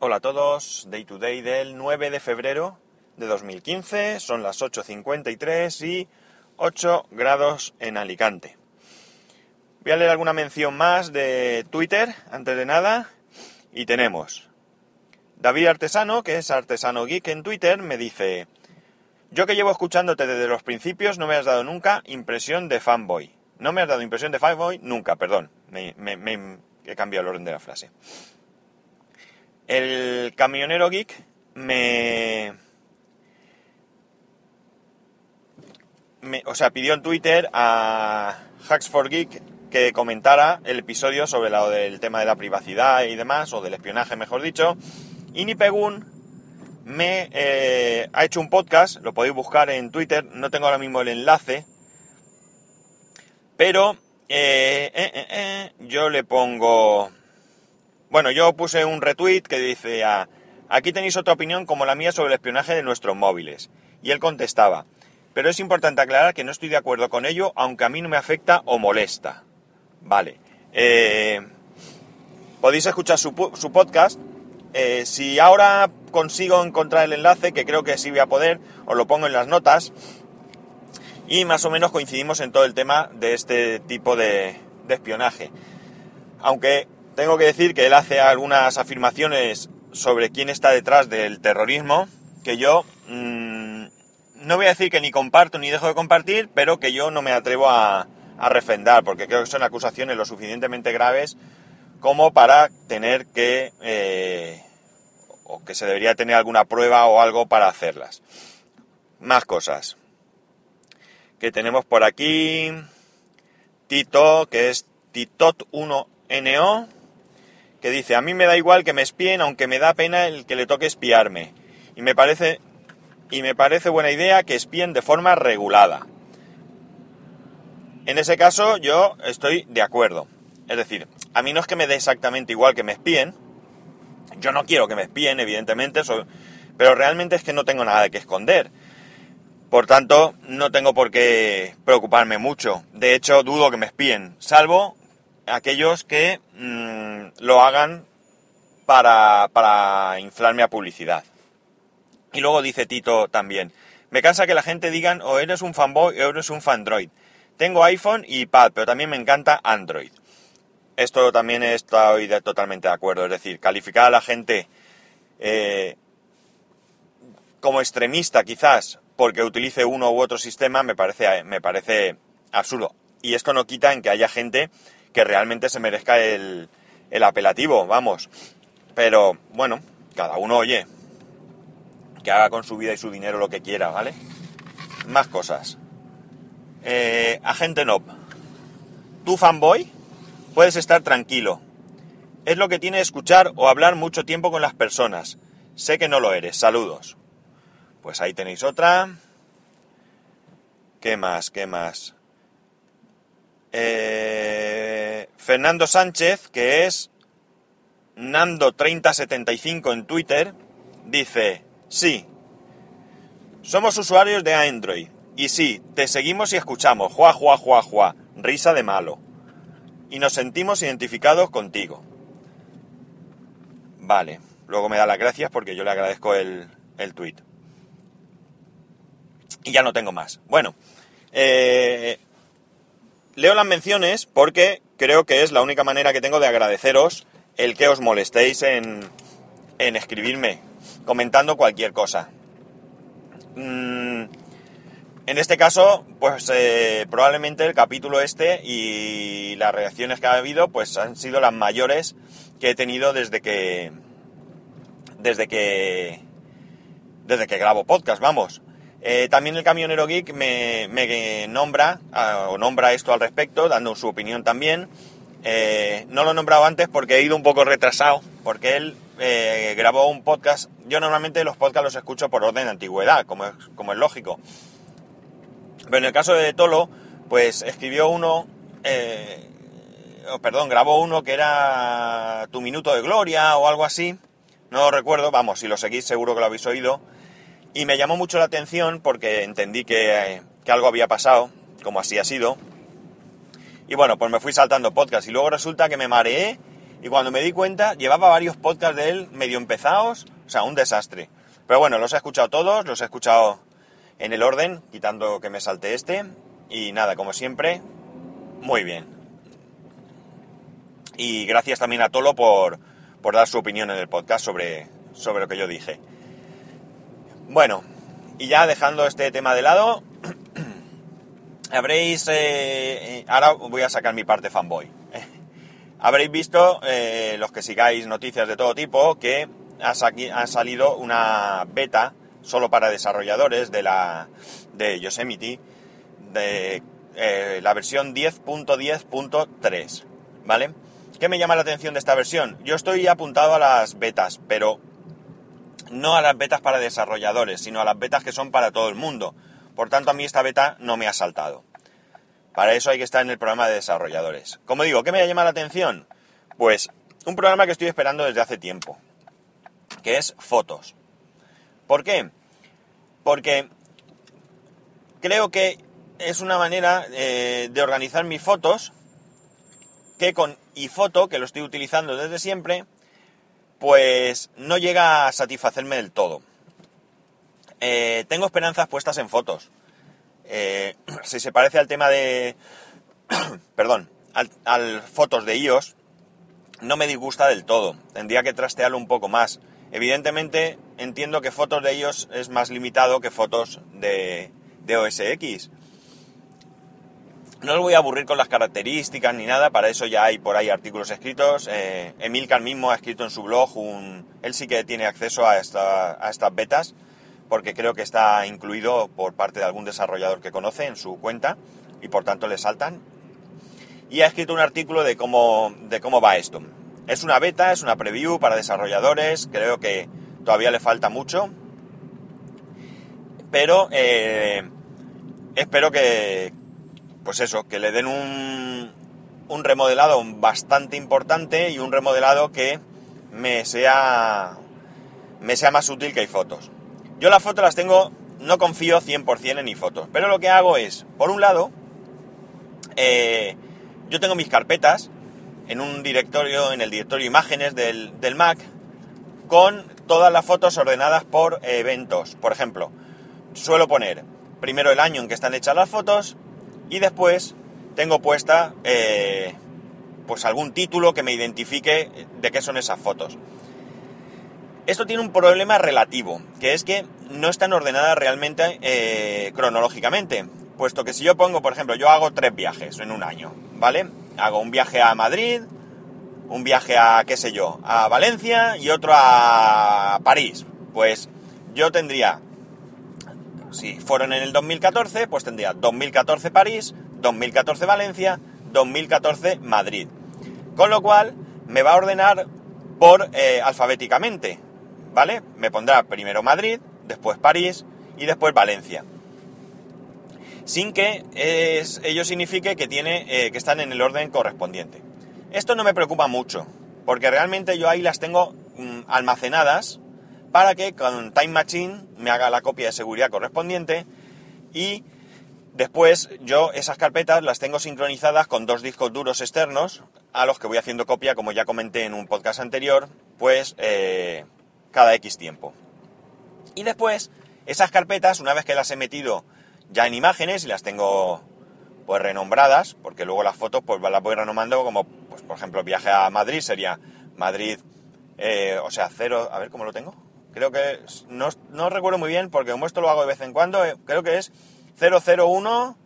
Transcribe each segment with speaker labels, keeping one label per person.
Speaker 1: Hola a todos, Day to Day del 9 de febrero de 2015, son las 8.53 y 8 grados en Alicante. Voy a leer alguna mención más de Twitter, antes de nada, y tenemos David Artesano, que es Artesano Geek en Twitter, me dice, yo que llevo escuchándote desde los principios no me has dado nunca impresión de fanboy. No me has dado impresión de fanboy nunca, perdón, me, he cambiado el orden de la frase. El camionero geek me, me, o sea, pidió en Twitter a Hacks for Geek que comentara el episodio sobre lo del tema de la privacidad y demás, o del espionaje, mejor dicho. Y Nipegun me eh, ha hecho un podcast, lo podéis buscar en Twitter, no tengo ahora mismo el enlace, pero eh, eh, yo le pongo bueno, yo puse un retweet que dice, aquí tenéis otra opinión como la mía sobre el espionaje de nuestros móviles. Y él contestaba, pero es importante aclarar que no estoy de acuerdo con ello, aunque a mí no me afecta o molesta. Vale. Eh, podéis escuchar su, podcast. Eh, si ahora consigo encontrar el enlace, que creo que sí voy a poder, os lo pongo en las notas. Y más o menos coincidimos en todo el tema de este tipo de espionaje. Aunque tengo que decir que él hace algunas afirmaciones sobre quién está detrás del terrorismo que yo mm, no voy a decir que ni comparto ni dejo de compartir, pero que yo no me atrevo a, refrendar, porque creo que son acusaciones lo suficientemente graves como para tener que, eh, o que se debería tener alguna prueba o algo para hacerlas. Más cosas. Que tenemos por aquí Tito, que es Titot1NO, que dice, a mí me da igual que me espíen, aunque me da pena el que le toque espiarme. Y me parece, y me parece buena idea que espíen de forma regulada. En ese caso yo estoy de acuerdo. Es decir, a mí no es que me dé exactamente igual que me espíen. Yo no quiero que me espíen, evidentemente, pero realmente es que no tengo nada que esconder. Por tanto, no tengo por qué preocuparme mucho. De hecho, dudo que me espíen, salvo aquellos que mm, lo hagan para, inflarme a publicidad. Y luego dice Tito también, me cansa que la gente digan o eres un fanboy o eres un fandroid. Tengo iPhone y iPad, pero también me encanta Android. Esto también estoy totalmente de acuerdo. Es decir, calificar a la gente eh, como extremista quizás porque utilice uno u otro sistema me parece, me parece absurdo. Y esto no quita en que haya gente que realmente se merezca el, el apelativo, vamos. Pero bueno, cada uno oye, que haga con su vida y su dinero lo que quiera, ¿vale? Más cosas. Eh, agente Nob, tú fanboy, puedes estar tranquilo. Es lo que tiene escuchar o hablar mucho tiempo con las personas. Sé que no lo eres. Saludos. Pues ahí tenéis otra. ¿Qué más? ¿Qué más? Eh, Fernando Sánchez, que es Nando3075 en Twitter, dice, sí, somos usuarios de Android. Y sí, te seguimos y escuchamos, juá, juá, juá, juá, risa de malo. Y nos sentimos identificados contigo. Vale, luego me da las gracias porque yo le agradezco el, el tweet. Y ya no tengo más. Bueno, eh, Leo las menciones porque creo que es la única manera que tengo de agradeceros el que os molestéis en, en escribirme, comentando cualquier cosa. Mm, en este caso, pues eh, probablemente el capítulo este y las reacciones que ha habido, pues han sido las mayores que he tenido desde que. desde que. desde que grabo podcast, vamos. Eh, también el camionero geek me, nombra, o nombra esto al respecto, dando su opinión también. Eh, no lo he nombrado antes porque he ido un poco retrasado, porque él eh, grabó un podcast. Yo normalmente los podcasts los escucho por orden de antigüedad, como es, como es lógico. Pero en el caso de Tolo, pues escribió uno, oh, perdón, grabó uno que era Tu Minuto de Gloria o algo así. No lo recuerdo, vamos, si lo seguís seguro que lo habéis oído. Y me llamó mucho la atención porque entendí que, algo había pasado, como así ha sido. Y bueno, pues me fui saltando podcast y luego resulta que me mareé y cuando me di cuenta llevaba varios podcasts de él medio empezados, o sea, un desastre. Pero bueno, los he escuchado todos, los he escuchado en el orden, quitando que me salte este, y nada, como siempre, muy bien. Y gracias también a Tolo por, por dar su opinión en el podcast sobre, sobre lo que yo dije. Bueno, y ya dejando este tema de lado, habréis... Eh, ahora voy a sacar mi parte fanboy. habréis visto, eh, los que sigáis noticias de todo tipo, que ha, salido una beta solo para desarrolladores de la de Yosemite, de eh, la versión 10.10.3, ¿vale? ¿Qué me llama la atención de esta versión? Yo estoy apuntado a las betas, pero no a las betas para desarrolladores, sino a las betas que son para todo el mundo. Por tanto, a mí esta beta no me ha saltado. Para eso hay que estar en el programa de desarrolladores. Como digo, ¿qué me llama la atención? Pues un programa que estoy esperando desde hace tiempo, que es Fotos. ¿Por qué? Porque creo que es una manera eh, de organizar mis fotos que con iPhoto, que lo estoy utilizando desde siempre, pues no llega a satisfacerme del todo. Eh, tengo esperanzas puestas en fotos. Eh, si se parece al tema de... perdón, al, fotos de iOS, no me disgusta del todo. Tendría que trastearlo un poco más. Evidentemente entiendo que fotos de iOS es más limitado que fotos de, de OS X. No os voy a aburrir con las características ni nada, para eso ya hay por ahí artículos escritos. Eh, Emilcar mismo ha escrito en su blog un... Él sí que tiene acceso a, a estas betas, porque creo que está incluido por parte de algún desarrollador que conoce en su cuenta y por tanto le saltan. Y ha escrito un artículo de cómo, de cómo va esto. Es una beta, es una preview para desarrolladores, creo que todavía le falta mucho, pero eh, espero que, pues eso, que le den un, remodelado bastante importante y un remodelado que me sea, me sea más útil que hay fotos. Yo las fotos las tengo, no confío 100% en iFotos, pero lo que hago es, por un lado, eh, yo tengo mis carpetas en un directorio, en el directorio imágenes del, del Mac, con todas las fotos ordenadas por eventos. Por ejemplo, suelo poner primero el año en que están hechas las fotos, y después tengo puesta eh, pues algún título que me identifique de qué son esas fotos. Esto tiene un problema relativo, que es que no están ordenadas realmente eh, cronológicamente, puesto que si yo pongo, por ejemplo, yo hago tres viajes en un año, ¿vale? Hago un viaje a Madrid, un viaje a, qué sé yo, a Valencia y otro a París. Pues yo tendría si fueron en el 2014, pues tendría 2014 París, 2014 Valencia, 2014 Madrid. Con lo cual me va a ordenar por eh, alfabéticamente, ¿vale? Me pondrá primero Madrid, después París y después Valencia. Sin que ello signifique que, tiene, eh, que están en el orden correspondiente. Esto no me preocupa mucho, porque realmente yo ahí las tengo mm, almacenadas para que con Time Machine me haga la copia de seguridad correspondiente y después yo esas carpetas las tengo sincronizadas con dos discos duros externos a los que voy haciendo copia, como ya comenté en un podcast anterior, pues eh, cada X tiempo. Y después esas carpetas, una vez que las he metido ya en imágenes y las tengo pues renombradas, porque luego las fotos pues las voy renombrando como, pues por ejemplo, viaje a Madrid sería Madrid, eh, o sea, cero, a ver cómo lo tengo, creo que no, no, recuerdo muy bien porque como esto lo hago de vez en cuando, eh, creo que es 001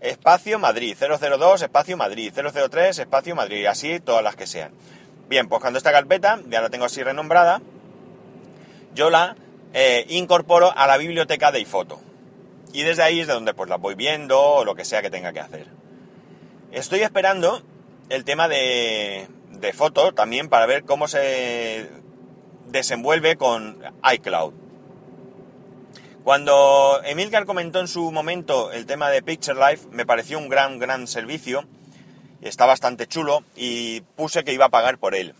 Speaker 1: espacio Madrid, 002 espacio Madrid, 003 espacio Madrid, y así todas las que sean. Bien, pues cuando esta carpeta, ya la tengo así renombrada, yo la eh, incorporo a la biblioteca de iPhoto. Y desde ahí es de donde pues la voy viendo o lo que sea que tenga que hacer. Estoy esperando el tema de, de foto también para ver cómo se desenvuelve con iCloud. Cuando Emilcar comentó en su momento el tema de Picture Life, me pareció un gran, gran servicio, está bastante chulo y puse que iba a pagar por él.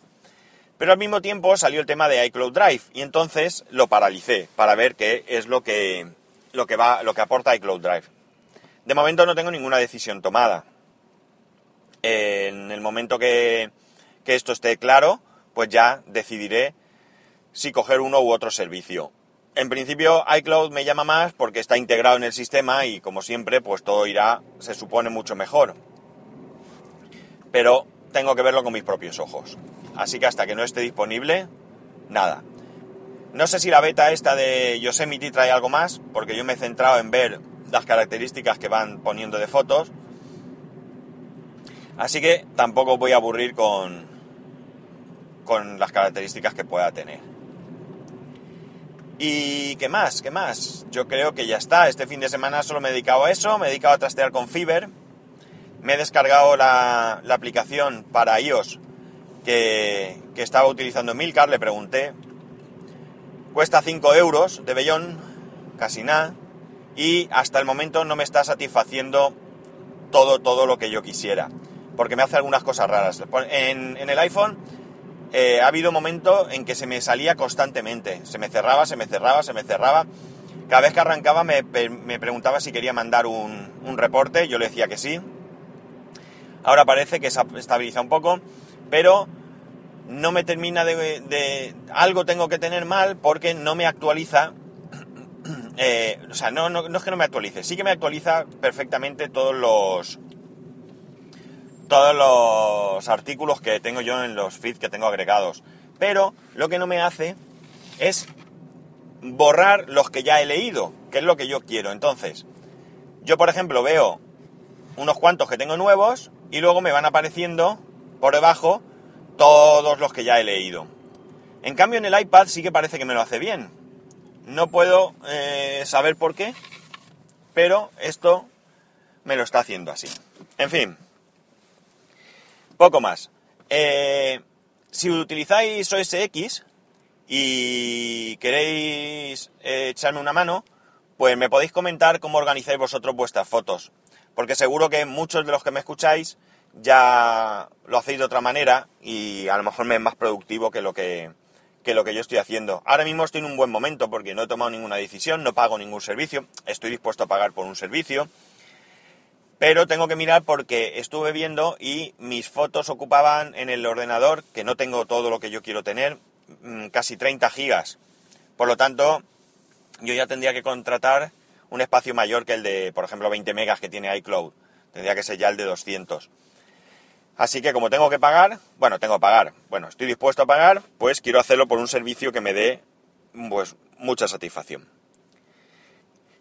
Speaker 1: Pero al mismo tiempo salió el tema de iCloud Drive y entonces lo paralicé para ver qué es lo que, lo que, va, lo que aporta iCloud Drive. De momento no tengo ninguna decisión tomada. En el momento que, que esto esté claro, pues ya decidiré si coger uno u otro servicio. En principio iCloud me llama más porque está integrado en el sistema y como siempre pues todo irá, se supone, mucho mejor. Pero tengo que verlo con mis propios ojos. Así que hasta que no esté disponible, nada. No sé si la beta esta de Yosemite trae algo más, porque yo me he centrado en ver las características que van poniendo de fotos. Así que tampoco voy a aburrir con, con las características que pueda tener. ¿Y qué más? ¿Qué más? Yo creo que ya está. Este fin de semana solo me he dedicado a eso, me he dedicado a trastear con Fiverr. Me he descargado la, aplicación para iOS que, estaba utilizando Milcar, le pregunté. Cuesta 5 euros de Bellón, casi nada. Y hasta el momento no me está satisfaciendo todo, todo lo que yo quisiera. Porque me hace algunas cosas raras. En el iPhone eh, ha habido momentos en que se me salía constantemente. Se me cerraba, se me cerraba, se me cerraba. Cada vez que arrancaba me, preguntaba si quería mandar un, reporte, yo le decía que sí. Ahora parece que se estabiliza un poco, pero no me termina de, Algo tengo que tener mal porque no me actualiza... Eh, o sea, no es que no me actualice, sí que me actualiza perfectamente todos los todos los artículos que tengo yo en los feeds que tengo agregados. Pero lo que no me hace es borrar los que ya he leído, que es lo que yo quiero. Entonces, yo por ejemplo veo unos cuantos que tengo nuevos y luego me van apareciendo por debajo todos los que ya he leído. En cambio en el iPad sí que parece que me lo hace bien. No puedo eh, saber por qué, pero esto me lo está haciendo así. En fin, poco más. Eh, si utilizáis OS X y queréis eh, echarme una mano, pues me podéis comentar cómo organizáis vosotros vuestras fotos. Porque seguro que muchos de los que me escucháis ya lo hacéis de otra manera y a lo mejor me es más productivo que lo que, que lo que yo estoy haciendo. Ahora mismo estoy en un buen momento porque no he tomado ninguna decisión, no pago ningún servicio, estoy dispuesto a pagar por un servicio pero tengo que mirar porque estuve viendo y mis fotos ocupaban en el ordenador, que no tengo todo lo que yo quiero tener, mm, casi 30 gigas. Por lo tanto, yo ya tendría que contratar un espacio mayor que el de, por ejemplo, 20 megas que tiene iCloud. Tendría que ser ya el de 200. Así que como tengo que pagar, bueno, tengo que pagar, bueno, estoy dispuesto a pagar, pues quiero hacerlo por un servicio que me dé pues mucha satisfacción.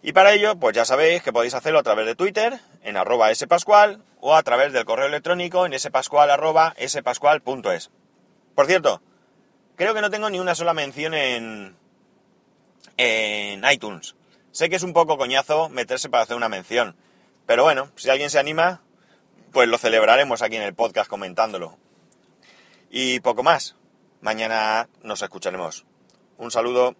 Speaker 1: Y para ello, pues ya sabéis que podéis hacerlo a través de Twitter, en arroba spascual, o a través del correo electrónico en spascual arroba. Por cierto, creo que no tengo ni una sola mención en, en iTunes. Sé que es un poco coñazo meterse para hacer una mención, pero bueno, si alguien se anima, pues lo celebraremos aquí en el podcast comentándolo. Y poco más. Mañana nos escucharemos. Un saludo.